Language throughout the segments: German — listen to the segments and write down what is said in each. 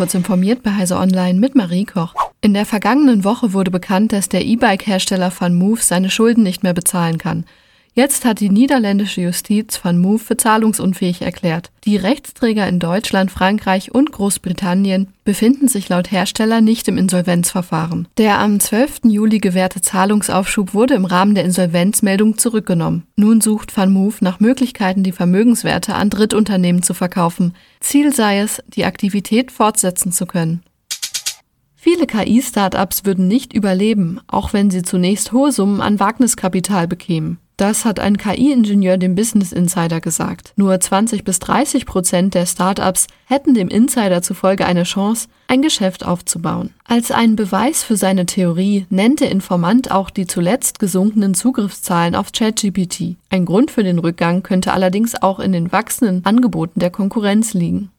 kurz informiert bei Heise Online mit Marie Koch. In der vergangenen Woche wurde bekannt, dass der E-Bike-Hersteller Van Move seine Schulden nicht mehr bezahlen kann. Jetzt hat die niederländische Justiz Van Move für zahlungsunfähig erklärt. Die Rechtsträger in Deutschland, Frankreich und Großbritannien befinden sich laut Hersteller nicht im Insolvenzverfahren. Der am 12. Juli gewährte Zahlungsaufschub wurde im Rahmen der Insolvenzmeldung zurückgenommen. Nun sucht Van Move nach Möglichkeiten, die Vermögenswerte an Drittunternehmen zu verkaufen. Ziel sei es, die Aktivität fortsetzen zu können. Viele KI-Startups würden nicht überleben, auch wenn sie zunächst hohe Summen an Wagniskapital bekämen. Das hat ein KI-Ingenieur dem Business Insider gesagt. Nur 20 bis 30 Prozent der Startups hätten dem Insider zufolge eine Chance, ein Geschäft aufzubauen. Als einen Beweis für seine Theorie nennt der Informant auch die zuletzt gesunkenen Zugriffszahlen auf ChatGPT. Ein Grund für den Rückgang könnte allerdings auch in den wachsenden Angeboten der Konkurrenz liegen.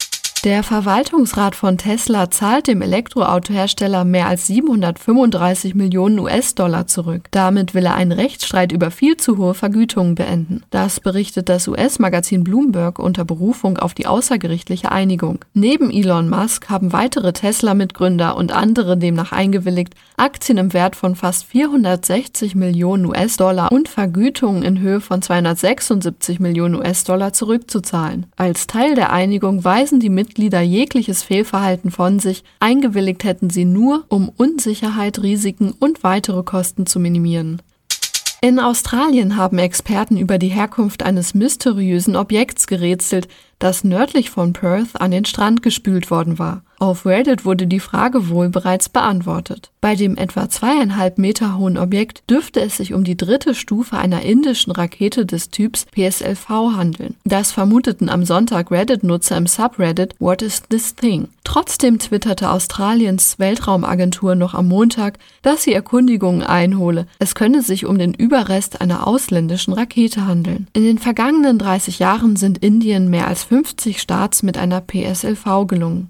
Der Verwaltungsrat von Tesla zahlt dem Elektroautohersteller mehr als 735 Millionen US-Dollar zurück. Damit will er einen Rechtsstreit über viel zu hohe Vergütungen beenden. Das berichtet das US-Magazin Bloomberg unter Berufung auf die außergerichtliche Einigung. Neben Elon Musk haben weitere Tesla-Mitgründer und andere demnach eingewilligt, Aktien im Wert von fast 460 Millionen US-Dollar und Vergütungen in Höhe von 276 Millionen US-Dollar zurückzuzahlen. Als Teil der Einigung weisen die Mitglieder Mitglieder jegliches Fehlverhalten von sich, eingewilligt hätten sie nur, um Unsicherheit, Risiken und weitere Kosten zu minimieren. In Australien haben Experten über die Herkunft eines mysteriösen Objekts gerätselt, das nördlich von Perth an den Strand gespült worden war. Auf Reddit wurde die Frage wohl bereits beantwortet. Bei dem etwa zweieinhalb Meter hohen Objekt dürfte es sich um die dritte Stufe einer indischen Rakete des Typs PSLV handeln. Das vermuteten am Sonntag Reddit-Nutzer im Subreddit What is this thing? Trotzdem twitterte Australiens Weltraumagentur noch am Montag, dass sie Erkundigungen einhole. Es könne sich um den Überrest einer ausländischen Rakete handeln. In den vergangenen 30 Jahren sind Indien mehr als 50 Starts mit einer PSLV gelungen.